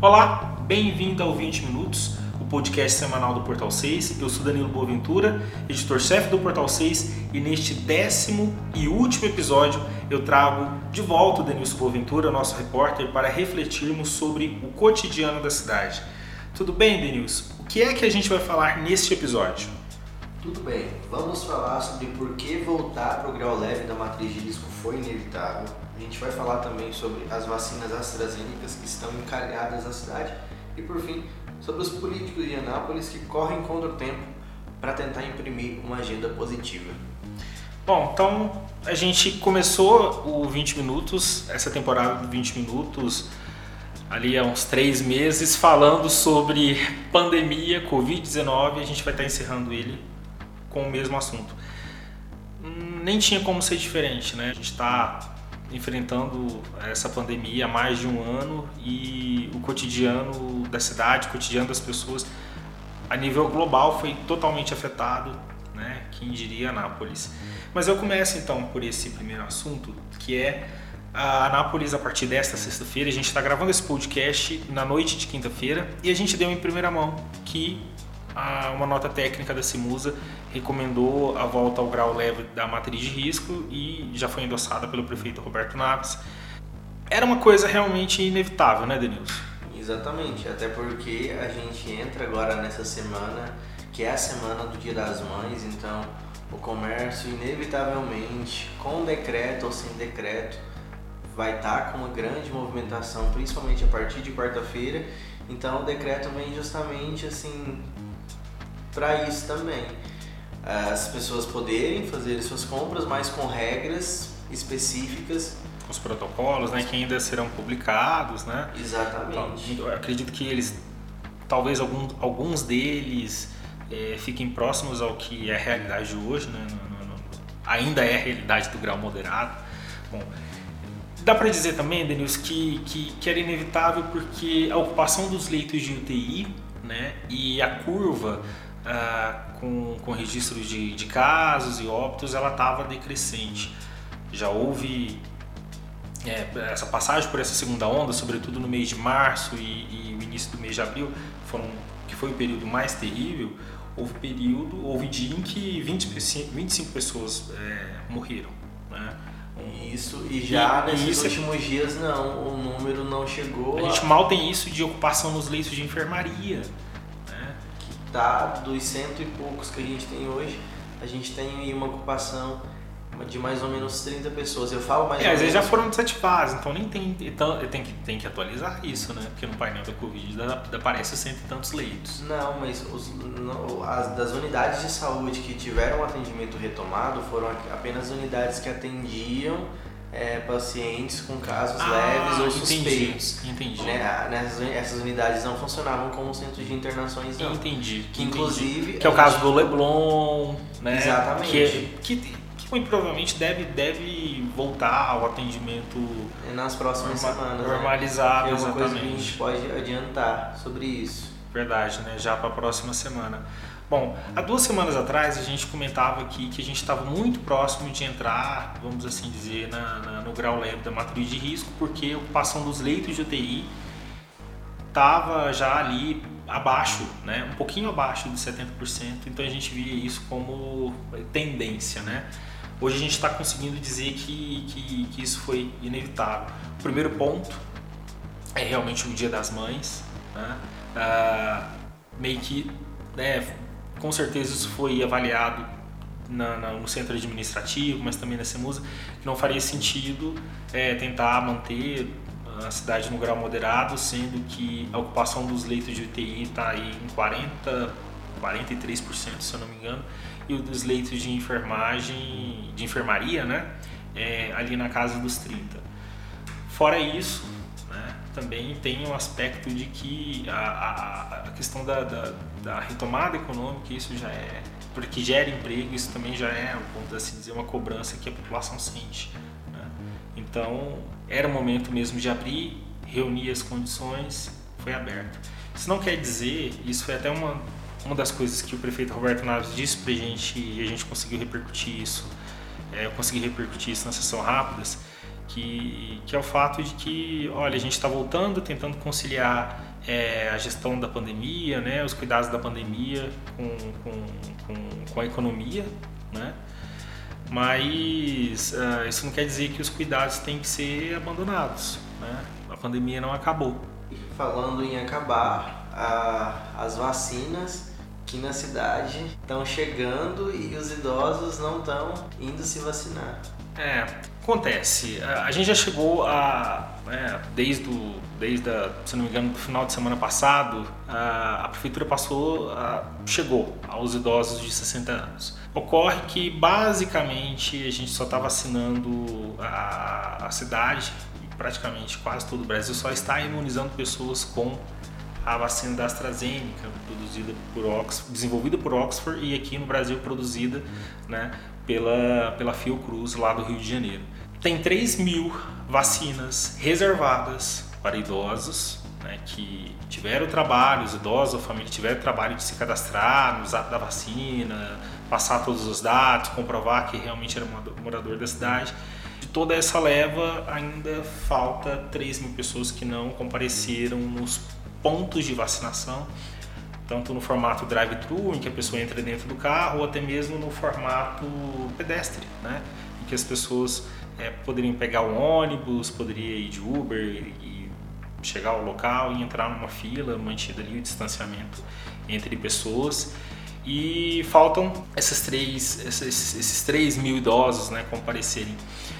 Olá, bem-vindo ao 20 Minutos, o podcast semanal do Portal 6. Eu sou Danilo Boaventura, editor-chefe do Portal 6, e neste décimo e último episódio eu trago de volta o Denilson Boaventura, nosso repórter, para refletirmos sobre o cotidiano da cidade. Tudo bem, Denilson? O que é que a gente vai falar neste episódio? Tudo bem, vamos falar sobre por que voltar para o grau leve da matriz de risco foi inevitável. A gente vai falar também sobre as vacinas AstraZeneca que estão encalhadas na cidade. E por fim, sobre os políticos de Anápolis que correm contra o tempo para tentar imprimir uma agenda positiva. Bom, então a gente começou o 20 Minutos, essa temporada do 20 Minutos, ali há uns três meses, falando sobre pandemia, Covid-19, e a gente vai estar encerrando ele com o mesmo assunto. Hum, nem tinha como ser diferente, né? A gente está enfrentando essa pandemia há mais de um ano e o cotidiano da cidade, o cotidiano das pessoas a nível global foi totalmente afetado, né? Quem diria Anápolis. Mas eu começo então por esse primeiro assunto, que é a Anápolis a partir desta sexta-feira. A gente está gravando esse podcast na noite de quinta-feira e a gente deu em primeira mão que uma nota técnica da Cimusa recomendou a volta ao grau leve da matriz de risco e já foi endossada pelo prefeito Roberto Naves. Era uma coisa realmente inevitável, né, Denilson? Exatamente, até porque a gente entra agora nessa semana, que é a semana do Dia das Mães, então o comércio inevitavelmente, com decreto ou sem decreto, vai estar com uma grande movimentação, principalmente a partir de quarta-feira. Então o decreto vem justamente assim para isso também. As pessoas poderem fazer suas compras, mas com regras específicas. Os protocolos, né, que ainda serão publicados, né? Exatamente. Então, acredito que eles, talvez algum, alguns deles é, fiquem próximos ao que é a realidade de hoje, né? No, no, no, ainda é a realidade do grau moderado. Bom, dá para dizer também, Denilson, que, que, que era inevitável porque a ocupação dos leitos de UTI né, e a curva ah, com, com registros de, de casos e óbitos, ela estava decrescente. Já houve é, essa passagem por essa segunda onda, sobretudo no mês de março e, e, o início do mês de abril, foram, que foi o período mais terrível, houve período, houve dia em que 20, 25 pessoas é, morreram. Né? Isso, e já e, nesses isso, é últimos dias não, o número não chegou. A gente mal tem isso de ocupação nos leitos de enfermaria tá dos cento e poucos que a gente tem hoje, a gente tem uma ocupação de mais ou menos 30 pessoas. Eu falo mais é, ou às vezes já foram desativados, então nem tem. Então tem que, tem que atualizar isso, né? Porque no painel da Covid aparece cento e tantos leitos. Não, mas os, não, as das unidades de saúde que tiveram atendimento retomado foram apenas unidades que atendiam é, pacientes com casos ah, leves ou suspeitos. Entendi. Né? Nessas, essas unidades não funcionavam como centros de internações, não. Entendi. Que inclusive. Que é o caso do Leblon, né? Exatamente. Que, que, que muito provavelmente deve, deve voltar ao atendimento nas próximas norma, semanas. Né? Normalizado, né? é uma exatamente. coisa que a gente pode adiantar sobre isso. Verdade, né? Já para a próxima semana. Bom, há duas semanas atrás a gente comentava aqui que a gente estava muito próximo de entrar, vamos assim dizer, na, na, no grau leve da matriz de risco, porque a ocupação dos leitos de UTI estava já ali abaixo, né? um pouquinho abaixo de 70%, então a gente via isso como tendência. Né? Hoje a gente está conseguindo dizer que, que, que, isso foi inevitável. O primeiro ponto é realmente o Dia das Mães, né? ah, meio que né, com certeza isso foi avaliado na, na, no centro administrativo, mas também na CEMUSA, que não faria sentido é, tentar manter a cidade no grau moderado, sendo que a ocupação dos leitos de UTI está aí em 40, 43%, se eu não me engano, e o dos leitos de enfermagem, de enfermaria, né, é, ali na casa dos 30. Fora isso, também tem um aspecto de que a, a, a questão da, da, da, retomada econômica, isso já é, porque gera emprego, isso também já é, vamos assim dizer, uma cobrança que a população sente. Né? Então, era o momento mesmo de abrir, reunir as condições, foi aberto. Isso não quer dizer, isso foi até uma, uma das coisas que o prefeito Roberto Naves disse para a gente e a gente conseguiu repercutir isso, é, eu consegui repercutir isso na sessão rápidas, que, que é o fato de que, olha, a gente está voltando, tentando conciliar é, a gestão da pandemia, né, os cuidados da pandemia com, com, com, com a economia, né? Mas uh, isso não quer dizer que os cuidados têm que ser abandonados, né? A pandemia não acabou. Falando em acabar, a, as vacinas que na cidade estão chegando e os idosos não estão indo se vacinar. É, acontece. A gente já chegou a, né, desde, o, desde a, se não me engano, do final de semana passado, a, a prefeitura passou, a, chegou aos idosos de 60 anos. Ocorre que basicamente a gente só está vacinando a, a cidade, praticamente quase todo o Brasil só está imunizando pessoas com a vacina da AstraZeneca, produzida por Oxford, desenvolvida por Oxford e aqui no Brasil produzida né, pela, pela Fiocruz lá do Rio de Janeiro. Tem 3 mil vacinas reservadas para idosos né, que tiveram trabalho, os idosos ou família tiveram trabalho de se cadastrar no zap da vacina, passar todos os dados, comprovar que realmente era morador da cidade. De toda essa leva, ainda falta 3 mil pessoas que não compareceram nos pontos de vacinação, tanto no formato drive-thru, em que a pessoa entra dentro do carro, ou até mesmo no formato pedestre, né? em que as pessoas é, poderiam pegar o ônibus, poderia ir de Uber e chegar ao local e entrar numa fila, mantida ali o distanciamento entre pessoas. E faltam esses três, esses, esses 3 mil idosos né, comparecerem.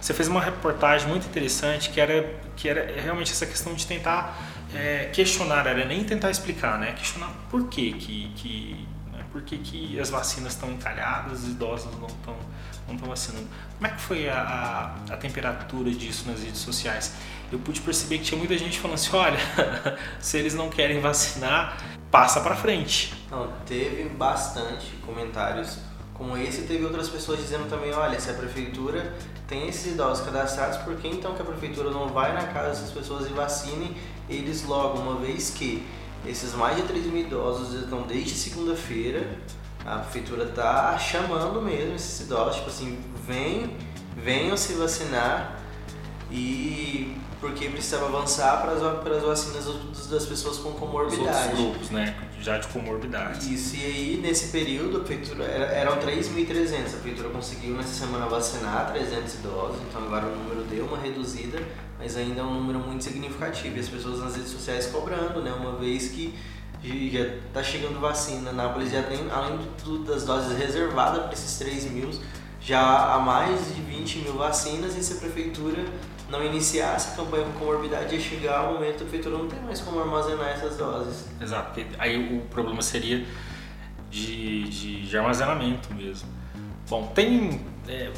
Você fez uma reportagem muito interessante que era, que era realmente essa questão de tentar é, questionar, era nem tentar explicar, né? Questionar por que que? Por que, que as vacinas estão encalhadas, os idosos não estão não vacinando. Como é que foi a, a, a, temperatura disso nas redes sociais? Eu pude perceber que tinha muita gente falando assim, olha, se eles não querem vacinar, passa para frente. Não, teve bastante comentários como esse, teve outras pessoas dizendo também, olha, se a prefeitura tem esses idosos cadastrados, por que então que a prefeitura não vai na casa dessas pessoas e vacine eles logo, uma vez que esses mais de 3 mil idosos estão desde segunda-feira, a prefeitura está chamando mesmo esses idosos, tipo assim, venham, venham se vacinar. E porque precisava avançar para as, para as vacinas das pessoas com comorbidade. Os grupos, né? Já de comorbidade. Isso, e aí nesse período a prefeitura, eram 3.300, a prefeitura conseguiu nessa semana vacinar 300 idosos, então agora o número deu uma reduzida, mas ainda é um número muito significativo. E as pessoas nas redes sociais cobrando, né? Uma vez que já está chegando vacina, Nápoles já tem, além das doses reservadas para esses 3 mil, já há mais de 20 mil vacinas e se a prefeitura não iniciasse a campanha com comorbidade ia chegar o momento que a prefeitura não tem mais como armazenar essas doses. Exato, aí o problema seria de, de, de armazenamento mesmo. Bom, tem. É,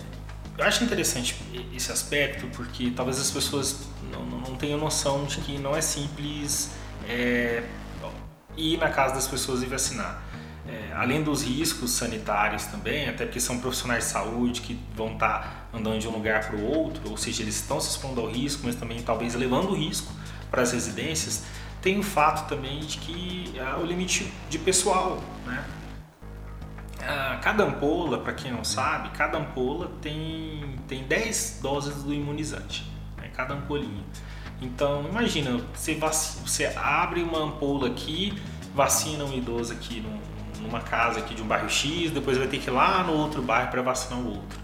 eu acho interessante esse aspecto porque talvez as pessoas não, não, não tenham noção de que não é simples é, ir na casa das pessoas e vacinar. É, além dos riscos sanitários também, até porque são profissionais de saúde que vão estar tá andando de um lugar para o outro, ou seja, eles estão se expondo ao risco, mas também talvez levando o risco para as residências, tem o fato também de que há o limite de pessoal, né? Cada ampola, para quem não sabe, cada ampola tem, tem 10 doses do imunizante, né? cada ampolinha. Então, imagina, você, você abre uma ampola aqui, vacina um idoso aqui num, numa casa aqui de um bairro X, depois vai ter que ir lá no outro bairro para vacinar o outro.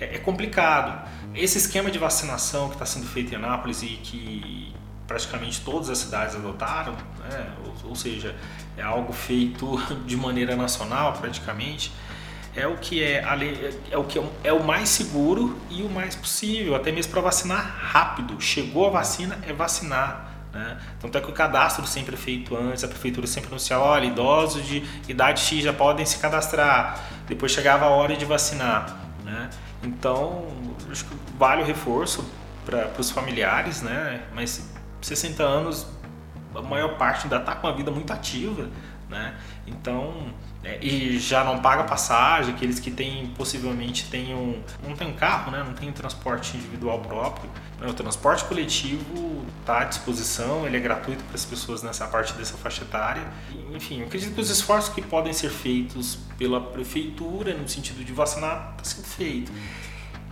É, é, complicado. Esse esquema de vacinação que está sendo feito em Anápolis e que praticamente todas as cidades adotaram, né? ou, ou seja, é algo feito de maneira nacional praticamente, é o que é, é o que é, é o mais seguro e o mais possível, até mesmo para vacinar rápido. Chegou a vacina, é vacinar. Né? Tanto é que o cadastro sempre é feito antes, a prefeitura sempre anunciava, olha, idosos de idade X já podem se cadastrar, depois chegava a hora de vacinar. Né? Então, acho que vale o reforço para os familiares, né? mas 60 anos, a maior parte ainda está com uma vida muito ativa, né? então é, e já não paga passagem, aqueles que têm possivelmente tenham não tem carro, né, não tem transporte individual próprio. Né, o transporte coletivo está à disposição, ele é gratuito para as pessoas nessa parte dessa faixa etária. Enfim, acredito que os esforços que podem ser feitos pela prefeitura no sentido de vacinar está sendo feito.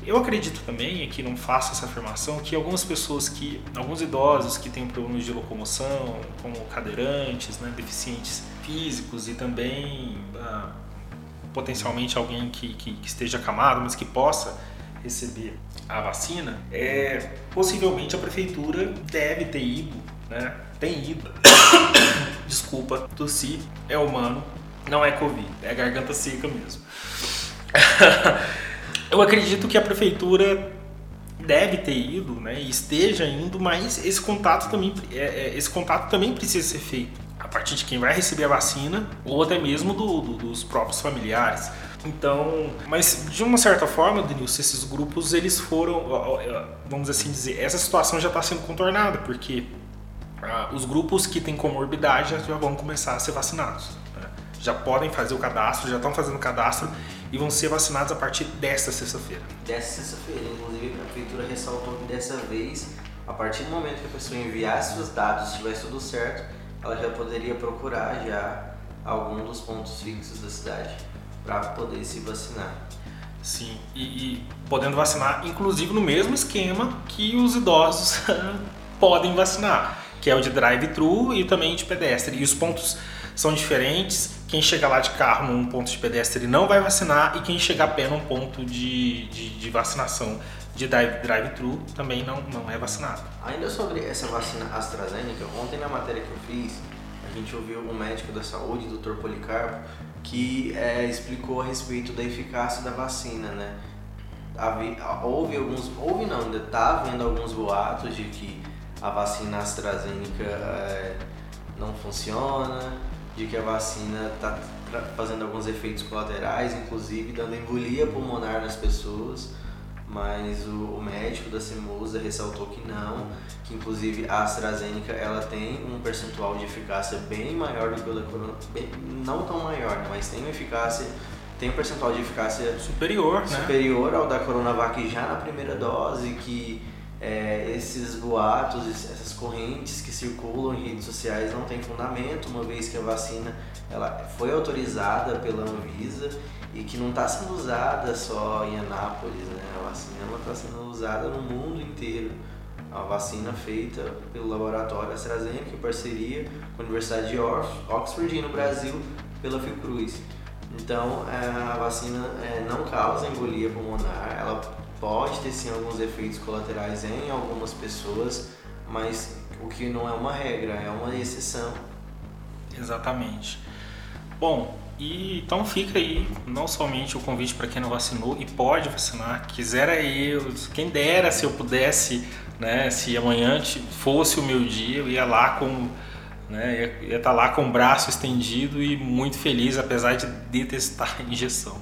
Eu acredito também, aqui não faço essa afirmação, que algumas pessoas que, alguns idosos que têm problemas de locomoção, como cadeirantes, né, deficientes físicos e também ah, potencialmente alguém que, que, que esteja acamado, mas que possa receber a vacina, é, possivelmente a prefeitura deve ter ido, né? Tem ido. Desculpa, tossi, é humano, não é Covid, é garganta seca mesmo. Eu acredito que a prefeitura deve ter ido, né, esteja indo, mas esse contato também, é, é, esse contato também precisa ser feito partir de quem vai receber a vacina ou até mesmo do, do, dos próprios familiares. Então, mas de uma certa forma, Denilson, esses grupos eles foram, vamos assim dizer, essa situação já está sendo contornada porque ah, os grupos que têm comorbidade já vão começar a ser vacinados. Né? Já podem fazer o cadastro, já estão fazendo o cadastro e vão ser vacinados a partir desta sexta-feira. Desta sexta-feira, inclusive a prefeitura ressaltou que dessa vez, a partir do momento que a pessoa enviasse os dados, se tivesse tudo certo, ela já poderia procurar já algum dos pontos fixos da cidade para poder se vacinar. Sim, e, e, podendo vacinar, inclusive no mesmo esquema que os idosos podem vacinar, que é o de drive-thru e também de pedestre. E os pontos são diferentes. Quem chegar lá de carro num ponto de pedestre não vai vacinar e quem chegar a pé num ponto de, de, de vacinação de drive-thru também não, não é vacinado. Ainda sobre essa vacina AstraZeneca, ontem na matéria que eu fiz, a gente ouviu um médico da saúde, Dr. Policarpo, que é, explicou a respeito da eficácia da vacina, né? Houve alguns, houve não, ainda está havendo alguns boatos de que a vacina AstraZeneca é, não funciona, de que a vacina está fazendo alguns efeitos colaterais, inclusive dando embolia pulmonar nas pessoas mas o, o, médico da Cimusa ressaltou que não, que inclusive a AstraZeneca ela tem um percentual de eficácia bem maior do que o da Corona, bem, não tão maior, né, mas tem uma eficácia, tem um percentual de eficácia superior, né? superior ao da Coronavac já na primeira dose, que é, esses boatos, essas correntes que circulam em redes sociais não têm fundamento, uma vez que a vacina ela foi autorizada pela Anvisa e que não está sendo usada só em Anápolis, né? A vacina está sendo usada no mundo inteiro. A vacina feita pelo laboratório AstraZeneca em parceria com a Universidade de Oxford e no Brasil pela Fiocruz. Então, é, a vacina é, não causa embolia pulmonar, ela pode ter sim alguns efeitos colaterais em algumas pessoas, mas o que não é uma regra, é uma exceção. Exatamente. Bom, e então fica aí não somente o convite para quem não vacinou e pode vacinar, quisera eu, quem dera se eu pudesse, né, se amanhã fosse o meu dia, eu ia lá com né, ia, estar tá lá com o braço estendido e muito feliz, apesar de detestar a injeção.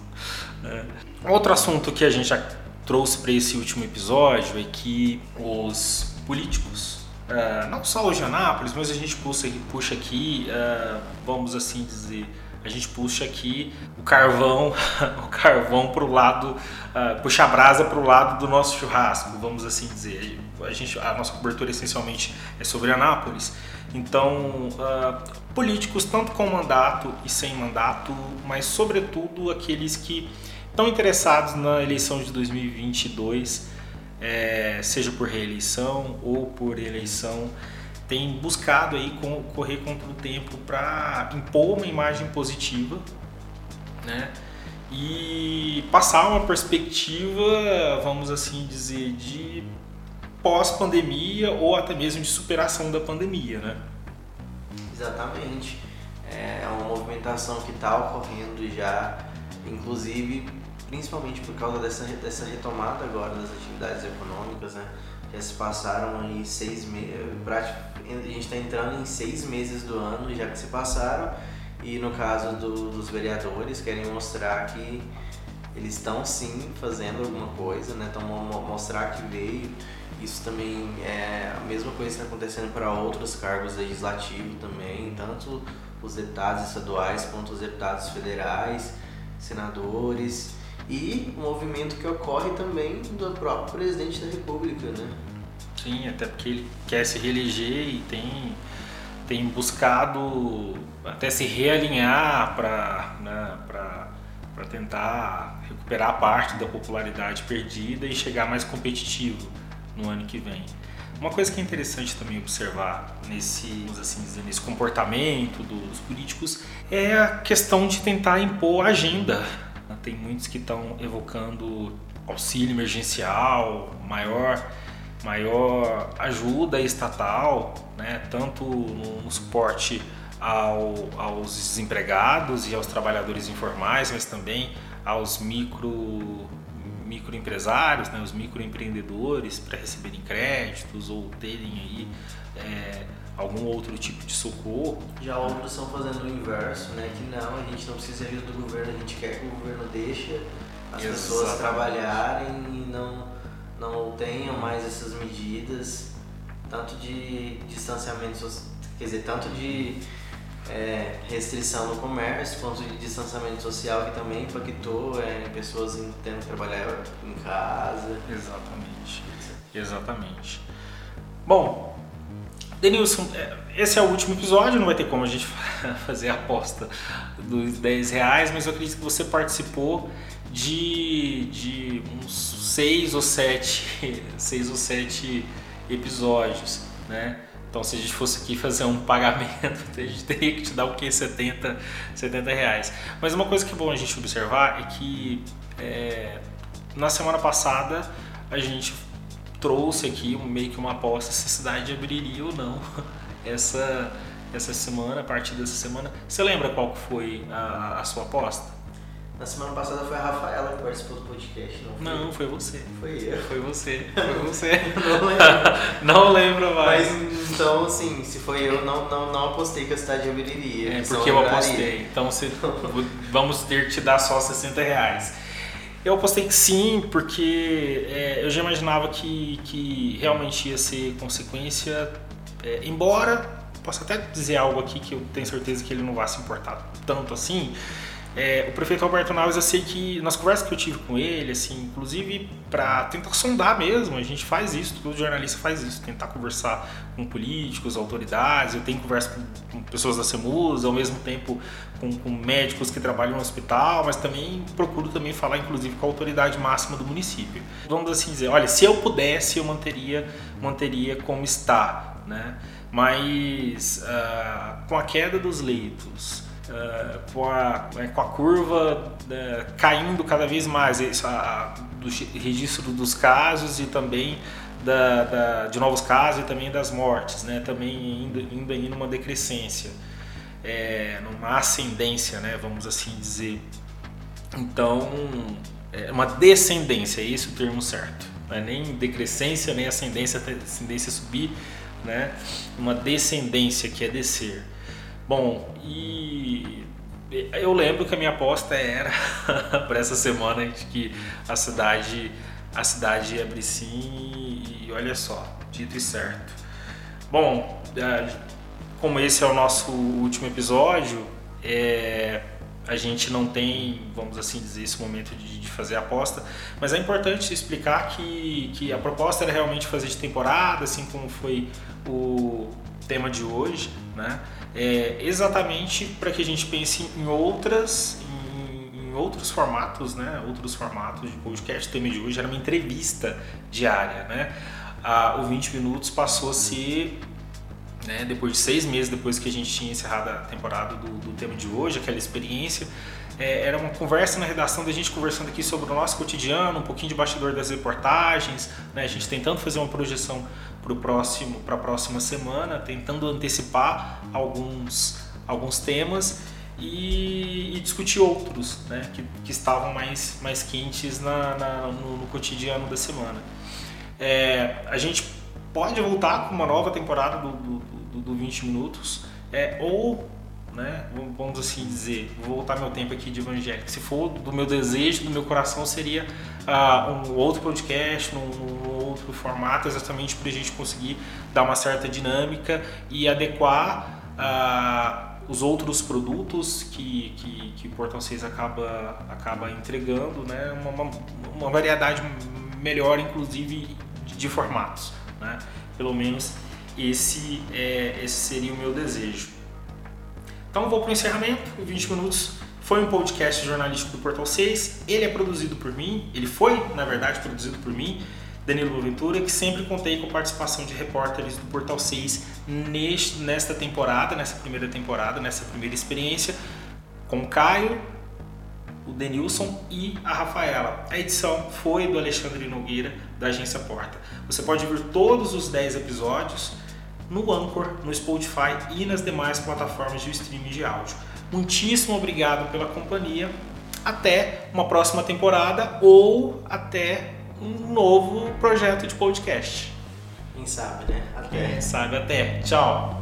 Né. Outro assunto que a gente já trouxe para esse último episódio é que os políticos, uh, não só o de Anápolis, mas a gente puxa, puxa aqui, uh, vamos assim dizer, a gente puxa aqui o carvão, o carvão para o lado, uh, puxa a brasa para o lado do nosso churrasco, vamos assim dizer. A, gente, a nossa cobertura essencialmente é sobre Anápolis. Então, uh, políticos tanto com mandato e sem mandato, mas sobretudo aqueles que estão interessados na eleição de 2022, é, seja por reeleição ou por eleição tem buscado aí correr contra o tempo para impor uma imagem positiva, né? E passar uma perspectiva, vamos assim dizer, de pós-pandemia ou até mesmo de superação da pandemia, né? Exatamente. É uma movimentação que está ocorrendo já, inclusive, principalmente por causa dessa, dessa retomada agora das atividades econômicas, né? Já se passaram aí seis meses, a gente está entrando em seis meses do ano já que se passaram e no caso do, dos vereadores querem mostrar que eles estão sim fazendo alguma coisa, né? Então mostrar que veio. Isso também é a mesma coisa que está acontecendo para outros cargos legislativos também, tanto os deputados estaduais quanto os deputados federais, senadores e o movimento que ocorre também do próprio presidente da República, né? Sim, até porque ele quer se reeleger e tem, tem buscado até se realinhar para né, tentar recuperar parte da popularidade perdida e chegar mais competitivo no ano que vem. Uma coisa que é interessante também observar nesse, assim dizer, nesse comportamento dos políticos é a questão de tentar impor agenda. Tem muitos que estão evocando auxílio emergencial, maior, maior ajuda estatal, né, tanto no, no suporte ao, aos desempregados e aos trabalhadores informais, mas também aos micro microempresários, né, os microempreendedores para receberem créditos ou terem aí é, algum outro tipo de socorro. Já outros estão fazendo o inverso, né, que não, a gente não precisa ajuda do governo, a gente quer que o governo deixe as Exatamente. pessoas trabalharem e não, não tenham mais essas medidas, tanto de distanciamento, quer dizer, tanto de é, restrição no comércio, quanto de distanciamento social que também impactou é, pessoas tendo que trabalhar em casa. Exatamente, exatamente. Bom, Denilson, é, esse é o último episódio, não vai ter como a gente fazer a aposta dos 10 reais, mas eu acredito que você participou de, de uns 6 ou 7, 6 ou 7 episódios, né? Então, se a gente fosse aqui fazer um pagamento, a gente teria que te dar o que? 70, 70 reais. Mas uma coisa que é bom a gente observar é que é, na semana passada a gente trouxe aqui meio que uma aposta se a cidade abriria ou não essa, essa semana, a partir dessa semana. Você lembra qual foi a, a sua aposta? Na semana passada foi a Rafaela que participou do podcast, não foi? Não, foi você. Foi eu. Foi você. Foi você. não lembro. não lembro mais. Mas então, assim, se foi eu, não, não, não apostei que a cidade abriria. É, porque eu apostei. Então você, vamos ter que te dar só 60 reais. Eu apostei que sim, porque é, eu já imaginava que, que realmente ia ser consequência. É, embora, posso até dizer algo aqui que eu tenho certeza que ele não vai se importar tanto assim é, o prefeito Alberto Naves, eu sei que nas conversas que eu tive com ele, assim, inclusive para tentar sondar mesmo, a gente faz isso, todo jornalista faz isso, tentar conversar com políticos, autoridades, eu tenho conversa com, com pessoas da CEMUS, ao mesmo tempo com, com, médicos que trabalham no hospital, mas também procuro também falar, inclusive, com a autoridade máxima do município. Vamos assim dizer, olha, se eu pudesse, eu manteria, manteria como está, né? Mas uh, com a queda dos leitos, uh, com, a, né, com a curva uh, caindo cada vez mais, isso, a, do registro dos casos e também da, da, de novos casos e também das mortes, né, também indo, indo aí numa decrescência, é, numa ascendência, né, vamos assim dizer. Então, é uma descendência, é esse o termo certo. Não é nem decrescência, nem ascendência, ascendência subir, né? Uma descendência que é descer. Bom, e eu lembro que a minha aposta era para essa semana de que a cidade a cidade ia abrir sim e olha só, dito e certo. Bom, é, como esse é o nosso último episódio, é, a gente não tem, vamos assim dizer, esse momento de, de, fazer aposta, mas é importante explicar que, que a proposta era realmente fazer de temporada, assim como foi o tema de hoje, né? É, exatamente para que a gente pense em outras em, em, outros formatos, né? Outros formatos de podcast. O tema de hoje era uma entrevista diária, né? Ah, o 20 minutos passou a ser né, depois de seis meses depois que a gente tinha encerrado a temporada do, do tema de hoje, aquela experiência, é, era uma conversa na redação da gente conversando aqui sobre o nosso cotidiano, um pouquinho de bastidor das reportagens, né, a gente tentando fazer uma projeção para próximo para a próxima semana, tentando antecipar alguns alguns temas e, e discutir outros, né, que, que estavam mais mais quentes na, na no, no, cotidiano da semana. É, a gente pode voltar com uma nova temporada do, do, do, do 20 minutos, é, ou né? Vamos assim dizer, vou voltar meu tempo aqui de evangélico. Se for do meu desejo, do meu coração, seria uh, um outro podcast, num outro formato, exatamente para a gente conseguir dar uma certa dinâmica e adequar uh, os outros produtos que, que, que o Portal 6 acaba, acaba entregando, né? uma, uma, uma variedade melhor, inclusive, de, de formatos. Né? Pelo menos esse, é, esse seria o meu desejo. Então vou para o encerramento, 20 minutos foi um podcast jornalístico do Portal 6. Ele é produzido por mim, ele foi, na verdade, produzido por mim, Danilo Boaventura, que sempre contei com a participação de repórteres do Portal 6 neste, nesta temporada, nessa primeira temporada, nessa primeira experiência, com o Caio, o Denilson e a Rafaela. A edição foi do Alexandre Nogueira, da agência Porta. Você pode ver todos os 10 episódios no Anchor, no Spotify e nas demais plataformas de streaming de áudio. Muitíssimo obrigado pela companhia. Até uma próxima temporada ou até um novo projeto de podcast. Quem sabe, né? Até. Quem sabe até. Tchau.